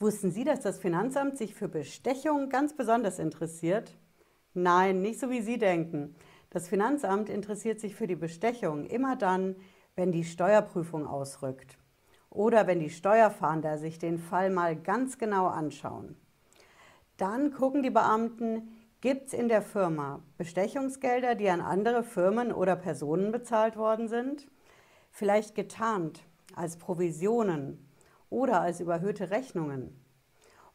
Wussten Sie, dass das Finanzamt sich für Bestechung ganz besonders interessiert? Nein, nicht so wie Sie denken. Das Finanzamt interessiert sich für die Bestechung immer dann, wenn die Steuerprüfung ausrückt oder wenn die Steuerfahnder sich den Fall mal ganz genau anschauen. Dann gucken die Beamten, gibt es in der Firma Bestechungsgelder, die an andere Firmen oder Personen bezahlt worden sind? Vielleicht getarnt als Provisionen oder als überhöhte Rechnungen.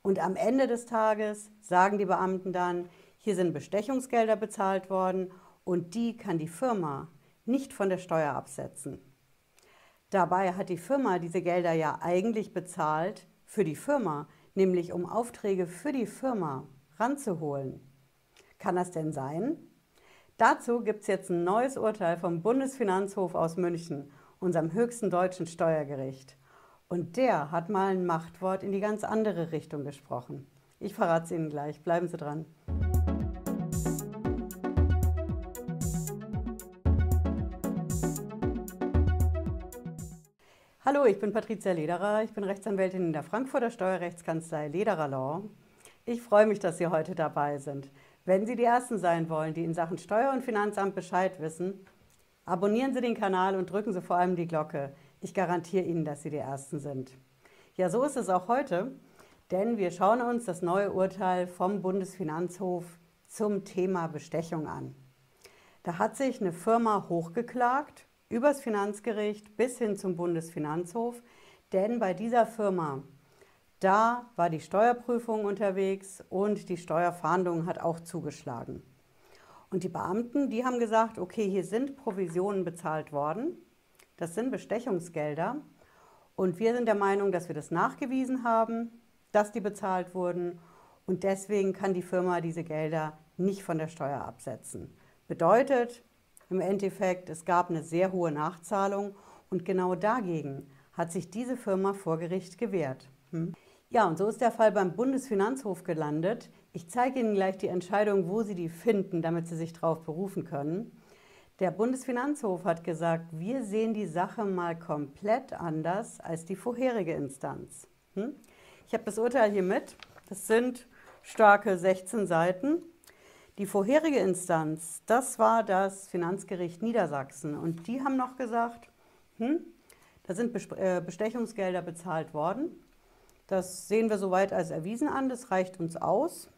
Und am Ende des Tages sagen die Beamten dann, hier sind Bestechungsgelder bezahlt worden und die kann die Firma nicht von der Steuer absetzen. Dabei hat die Firma diese Gelder ja eigentlich bezahlt für die Firma, nämlich um Aufträge für die Firma ranzuholen. Kann das denn sein? Dazu gibt es jetzt ein neues Urteil vom Bundesfinanzhof aus München, unserem höchsten deutschen Steuergericht. Und der hat mal ein Machtwort in die ganz andere Richtung gesprochen. Ich verrate es Ihnen gleich. Bleiben Sie dran. Hallo, ich bin Patricia Lederer. Ich bin Rechtsanwältin in der Frankfurter Steuerrechtskanzlei Lederer Law. Ich freue mich, dass Sie heute dabei sind. Wenn Sie die Ersten sein wollen, die in Sachen Steuer- und Finanzamt Bescheid wissen, abonnieren Sie den Kanal und drücken Sie vor allem die Glocke. Ich garantiere Ihnen, dass Sie die Ersten sind. Ja, so ist es auch heute, denn wir schauen uns das neue Urteil vom Bundesfinanzhof zum Thema Bestechung an. Da hat sich eine Firma hochgeklagt übers Finanzgericht bis hin zum Bundesfinanzhof, denn bei dieser Firma, da war die Steuerprüfung unterwegs und die Steuerfahndung hat auch zugeschlagen. Und die Beamten, die haben gesagt, okay, hier sind Provisionen bezahlt worden das sind Bestechungsgelder. Und wir sind der Meinung, dass wir das nachgewiesen haben, dass die bezahlt wurden. Und deswegen kann die Firma diese Gelder nicht von der Steuer absetzen. Bedeutet im Endeffekt, es gab eine sehr hohe Nachzahlung und genau dagegen hat sich diese Firma vor Gericht gewehrt. Hm? Ja, und so ist der Fall beim Bundesfinanzhof gelandet. Ich zeige Ihnen gleich die Entscheidung, wo Sie die finden, damit Sie sich darauf berufen können. Der Bundesfinanzhof hat gesagt, wir sehen die Sache mal komplett anders als die vorherige Instanz. Hm? Ich habe das Urteil hier mit. Das sind starke 16 Seiten. Die vorherige Instanz, das war das Finanzgericht Niedersachsen. Und die haben noch gesagt, hm, da sind äh, Bestechungsgelder bezahlt worden. Das sehen wir soweit als erwiesen an, das reicht uns aus.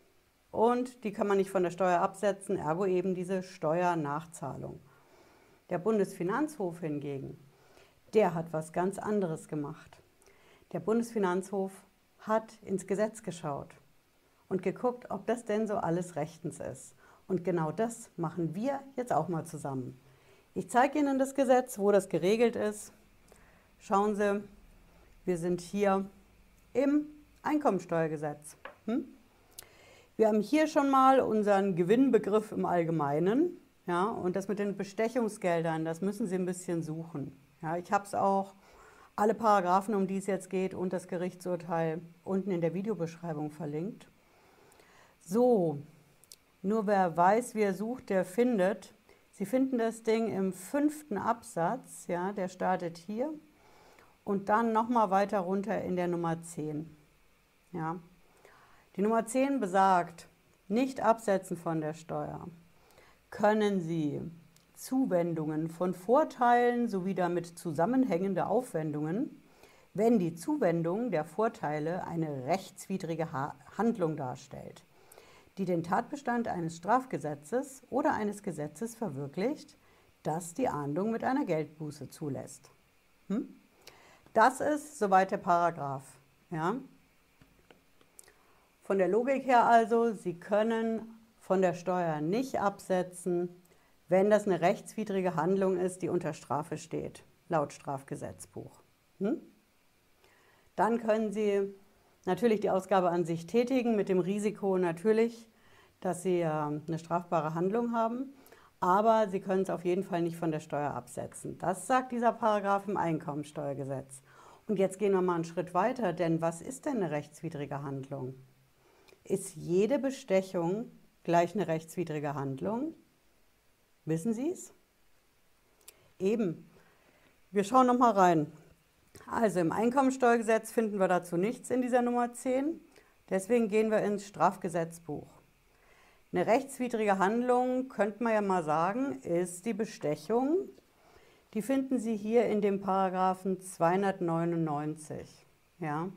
Und die kann man nicht von der Steuer absetzen, ergo eben diese Steuernachzahlung. Der Bundesfinanzhof hingegen, der hat was ganz anderes gemacht. Der Bundesfinanzhof hat ins Gesetz geschaut und geguckt, ob das denn so alles rechtens ist. Und genau das machen wir jetzt auch mal zusammen. Ich zeige Ihnen das Gesetz, wo das geregelt ist. Schauen Sie, wir sind hier im Einkommensteuergesetz. Hm? Wir haben hier schon mal unseren Gewinnbegriff im Allgemeinen. Ja, und das mit den Bestechungsgeldern, das müssen Sie ein bisschen suchen. Ja, ich habe es auch, alle Paragraphen, um die es jetzt geht, und das Gerichtsurteil unten in der Videobeschreibung verlinkt. So, nur wer weiß, wie er sucht, der findet. Sie finden das Ding im fünften Absatz, ja, der startet hier und dann nochmal weiter runter in der Nummer 10. Ja. Die Nummer 10 besagt, nicht absetzen von der Steuer können Sie Zuwendungen von Vorteilen sowie damit zusammenhängende Aufwendungen, wenn die Zuwendung der Vorteile eine rechtswidrige Handlung darstellt, die den Tatbestand eines Strafgesetzes oder eines Gesetzes verwirklicht, das die Ahndung mit einer Geldbuße zulässt. Hm? Das ist soweit der Paragraph. Ja? Von der Logik her also, Sie können von der Steuer nicht absetzen, wenn das eine rechtswidrige Handlung ist, die unter Strafe steht, laut Strafgesetzbuch. Hm? Dann können Sie natürlich die Ausgabe an sich tätigen, mit dem Risiko natürlich, dass Sie äh, eine strafbare Handlung haben, aber Sie können es auf jeden Fall nicht von der Steuer absetzen. Das sagt dieser Paragraph im Einkommensteuergesetz. Und jetzt gehen wir mal einen Schritt weiter, denn was ist denn eine rechtswidrige Handlung? Ist jede Bestechung gleich eine rechtswidrige Handlung? Wissen Sie es? Eben. Wir schauen noch mal rein. Also im Einkommensteuergesetz finden wir dazu nichts in dieser Nummer 10. Deswegen gehen wir ins Strafgesetzbuch. Eine rechtswidrige Handlung, könnte man ja mal sagen, ist die Bestechung. Die finden Sie hier in dem Paragraphen 299 ja,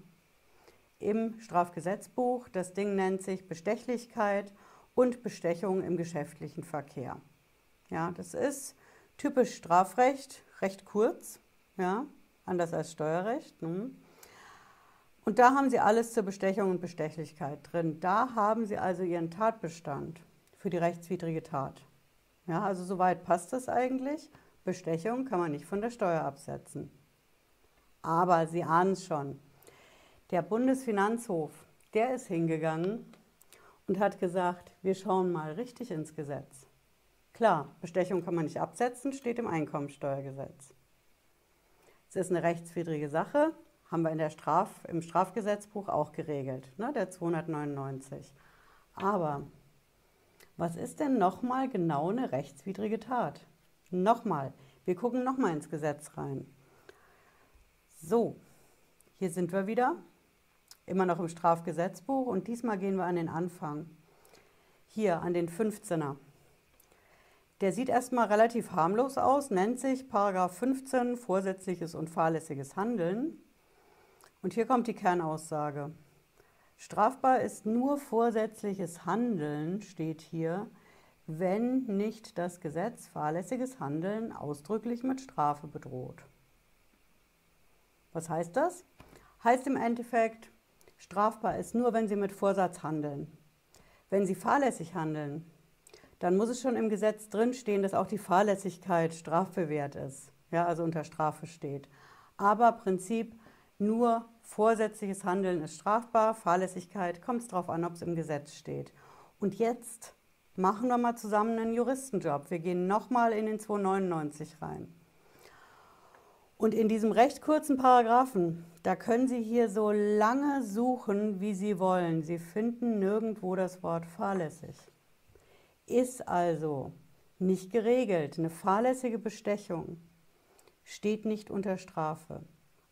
im Strafgesetzbuch. Das Ding nennt sich Bestechlichkeit und Bestechung im geschäftlichen Verkehr. Ja, das ist typisch Strafrecht, recht kurz, ja, anders als Steuerrecht. Ne? Und da haben Sie alles zur Bestechung und Bestechlichkeit drin. Da haben Sie also Ihren Tatbestand für die rechtswidrige Tat. Ja, also soweit passt das eigentlich. Bestechung kann man nicht von der Steuer absetzen. Aber Sie ahnen es schon. Der Bundesfinanzhof, der ist hingegangen und hat gesagt, wir schauen mal richtig ins Gesetz. Klar, Bestechung kann man nicht absetzen, steht im Einkommensteuergesetz. Es ist eine rechtswidrige Sache, haben wir in der Straf, im Strafgesetzbuch auch geregelt, ne, der 299. Aber was ist denn nochmal genau eine rechtswidrige Tat? Nochmal, wir gucken nochmal ins Gesetz rein. So, hier sind wir wieder, immer noch im Strafgesetzbuch und diesmal gehen wir an den Anfang. Hier an den 15er. Der sieht erstmal relativ harmlos aus, nennt sich Paragraph 15 vorsätzliches und fahrlässiges Handeln. Und hier kommt die Kernaussage. Strafbar ist nur vorsätzliches Handeln, steht hier, wenn nicht das Gesetz fahrlässiges Handeln ausdrücklich mit Strafe bedroht. Was heißt das? Heißt im Endeffekt, strafbar ist nur, wenn Sie mit Vorsatz handeln. Wenn Sie fahrlässig handeln, dann muss es schon im Gesetz drinstehen, dass auch die Fahrlässigkeit strafbewehrt ist, ja, also unter Strafe steht. Aber Prinzip nur vorsätzliches Handeln ist strafbar, Fahrlässigkeit kommt es darauf an, ob es im Gesetz steht. Und jetzt machen wir mal zusammen einen Juristenjob. Wir gehen nochmal in den 299 rein. Und in diesem recht kurzen Paragraphen, da können Sie hier so lange suchen, wie Sie wollen. Sie finden nirgendwo das Wort fahrlässig ist also nicht geregelt. Eine fahrlässige Bestechung steht nicht unter Strafe.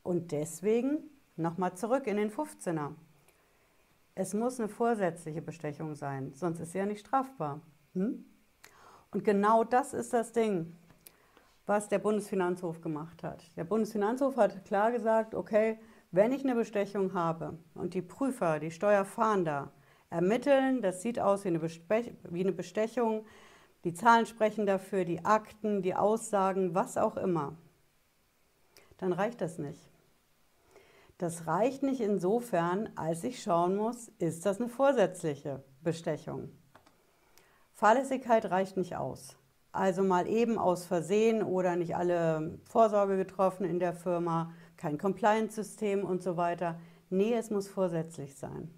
Und deswegen nochmal zurück in den 15er. Es muss eine vorsätzliche Bestechung sein, sonst ist sie ja nicht strafbar. Hm? Und genau das ist das Ding, was der Bundesfinanzhof gemacht hat. Der Bundesfinanzhof hat klar gesagt, okay, wenn ich eine Bestechung habe und die Prüfer, die Steuerfahnder, ermitteln. Das sieht aus wie eine, wie eine Bestechung. Die Zahlen sprechen dafür, die Akten, die Aussagen, was auch immer. Dann reicht das nicht. Das reicht nicht insofern, als ich schauen muss, ist das eine vorsätzliche Bestechung. Fahrlässigkeit reicht nicht aus. Also mal eben aus Versehen oder nicht alle Vorsorge getroffen in der Firma, kein Compliance-System und so weiter. Nee, es muss vorsätzlich sein.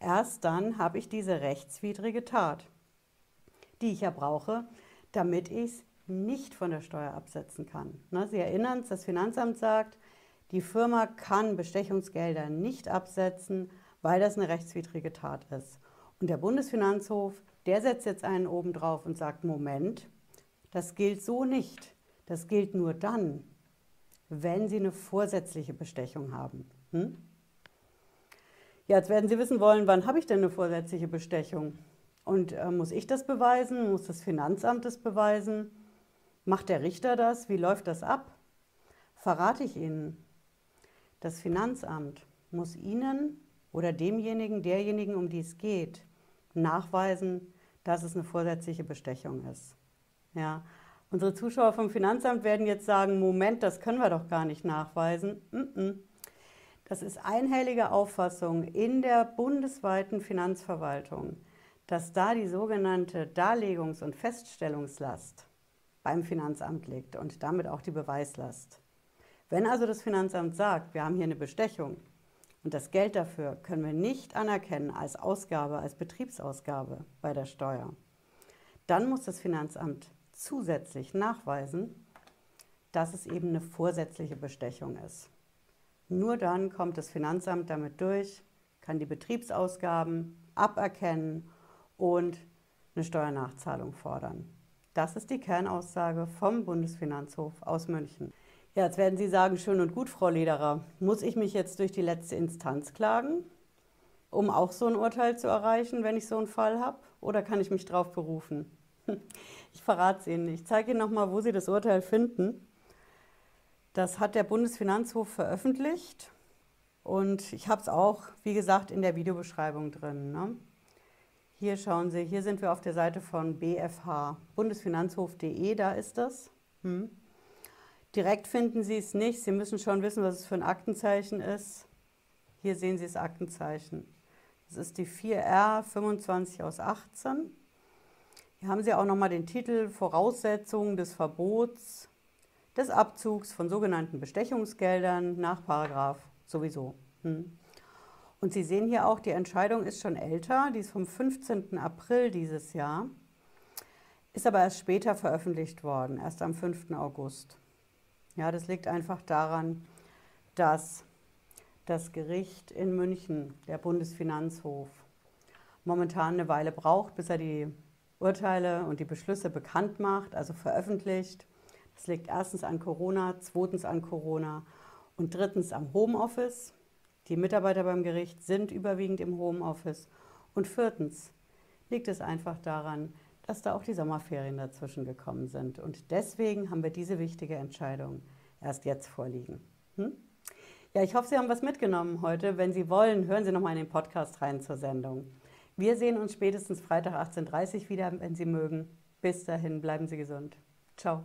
Erst dann habe ich diese rechtswidrige Tat, die ich ja brauche, damit ich es nicht von der Steuer absetzen kann. Ne, Sie erinnern es, das Finanzamt sagt, die Firma kann Bestechungsgelder nicht absetzen, weil das eine rechtswidrige Tat ist. Und der Bundesfinanzhof, der setzt jetzt einen oben drauf und sagt, Moment, das gilt so nicht. Das gilt nur dann, wenn Sie eine vorsätzliche Bestechung haben. Hm? Ja, jetzt werden Sie wissen wollen, wann habe ich denn eine vorsätzliche Bestechung? Und äh, muss ich das beweisen? Muss das Finanzamt das beweisen? Macht der Richter das? Wie läuft das ab? Verrate ich Ihnen. Das Finanzamt muss Ihnen oder demjenigen, derjenigen, um die es geht, nachweisen, dass es eine vorsätzliche Bestechung ist. Ja. Unsere Zuschauer vom Finanzamt werden jetzt sagen, Moment, das können wir doch gar nicht nachweisen. Das ist einhellige Auffassung in der bundesweiten Finanzverwaltung, dass da die sogenannte Darlegungs- und Feststellungslast beim Finanzamt liegt und damit auch die Beweislast. Wenn also das Finanzamt sagt, wir haben hier eine Bestechung und das Geld dafür können wir nicht anerkennen als Ausgabe, als Betriebsausgabe bei der Steuer, dann muss das Finanzamt zusätzlich nachweisen, dass es eben eine vorsätzliche Bestechung ist. Nur dann kommt das Finanzamt damit durch, kann die Betriebsausgaben aberkennen und eine Steuernachzahlung fordern. Das ist die Kernaussage vom Bundesfinanzhof aus München. Ja, jetzt werden Sie sagen, schön und gut, Frau Lederer. Muss ich mich jetzt durch die letzte Instanz klagen, um auch so ein Urteil zu erreichen, wenn ich so einen Fall habe? Oder kann ich mich darauf berufen? Ich verrate es Ihnen. Ich zeige Ihnen nochmal, wo Sie das Urteil finden. Das hat der Bundesfinanzhof veröffentlicht und ich habe es auch, wie gesagt, in der Videobeschreibung drin. Ne? Hier schauen Sie, hier sind wir auf der Seite von BFH, bundesfinanzhof.de, da ist das. Hm. Direkt finden Sie es nicht. Sie müssen schon wissen, was es für ein Aktenzeichen ist. Hier sehen Sie das Aktenzeichen. Das ist die 4R 25 aus 18. Hier haben Sie auch nochmal den Titel Voraussetzungen des Verbots des Abzugs von sogenannten Bestechungsgeldern nach Paragraph sowieso. Hm. Und Sie sehen hier auch, die Entscheidung ist schon älter, die ist vom 15. April dieses Jahr, ist aber erst später veröffentlicht worden, erst am 5. August. Ja, das liegt einfach daran, dass das Gericht in München, der Bundesfinanzhof, momentan eine Weile braucht, bis er die Urteile und die Beschlüsse bekannt macht, also veröffentlicht. Das liegt erstens an Corona, zweitens an Corona und drittens am Homeoffice. Die Mitarbeiter beim Gericht sind überwiegend im Homeoffice. Und viertens liegt es einfach daran, dass da auch die Sommerferien dazwischen gekommen sind. Und deswegen haben wir diese wichtige Entscheidung erst jetzt vorliegen. Hm? Ja, ich hoffe, Sie haben was mitgenommen heute. Wenn Sie wollen, hören Sie noch mal in den Podcast rein zur Sendung. Wir sehen uns spätestens Freitag 18.30 Uhr wieder, wenn Sie mögen. Bis dahin, bleiben Sie gesund. Ciao.